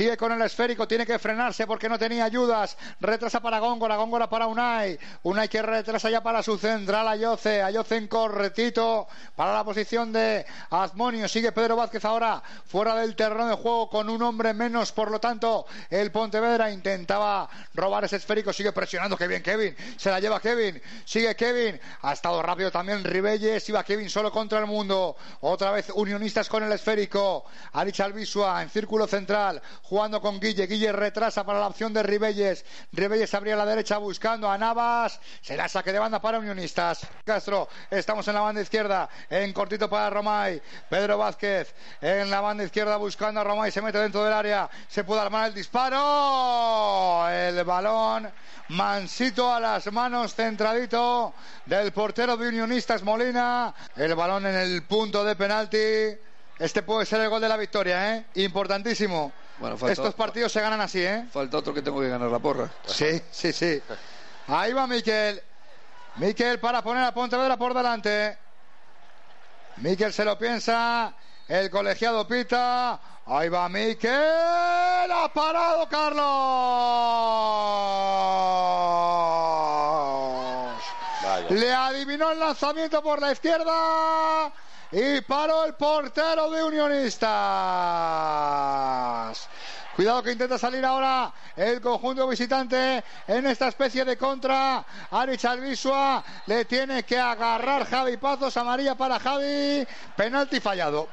sigue con el esférico, tiene que frenarse porque no tenía ayudas, retrasa para Góngora, Góngora para Unai, Unai que retrasa ya para su central Ayoce, Ayoce en corretito para la posición de Azmonio, sigue Pedro Vázquez ahora fuera del terreno de juego con un hombre menos, por lo tanto el Pontevedra intentaba robar ese esférico, sigue presionando, que bien Kevin, se la lleva Kevin, sigue Kevin, ha estado rápido también Ribelles, iba Kevin solo contra el mundo, otra vez unionistas con el esférico, Arich Albisua en círculo central, jugando con Guille, Guille retrasa para la opción de Ribelles, Ribelles abría la derecha buscando a Navas, se la saque de banda para unionistas, Castro, estamos en la banda izquierda, en cortito para Romay, Pedro Vázquez en la banda izquierda buscando a Romay, se mete dentro del área, se puede armar el disparo, el balón mansito a las manos, centradito del portero de Unionistas Molina, el balón en el punto de penalti. Este puede ser el gol de la victoria, ¿eh? Importantísimo. Bueno, falta- Estos partidos se ganan así, ¿eh? Falta otro que tengo que ganar la porra. Sí, sí, sí. Ahí va Miquel. Miquel para poner a Pontevedra por delante. Miquel se lo piensa. El colegiado pita. Ahí va Miquel. Ha parado Carlos. Vaya. Le adivinó el lanzamiento por la izquierda y paró el portero de Unionistas. Cuidado que intenta salir ahora el conjunto visitante en esta especie de contra. Arich Albisua le tiene que agarrar Javi Pazos. Amarilla para Javi. Penalti fallado.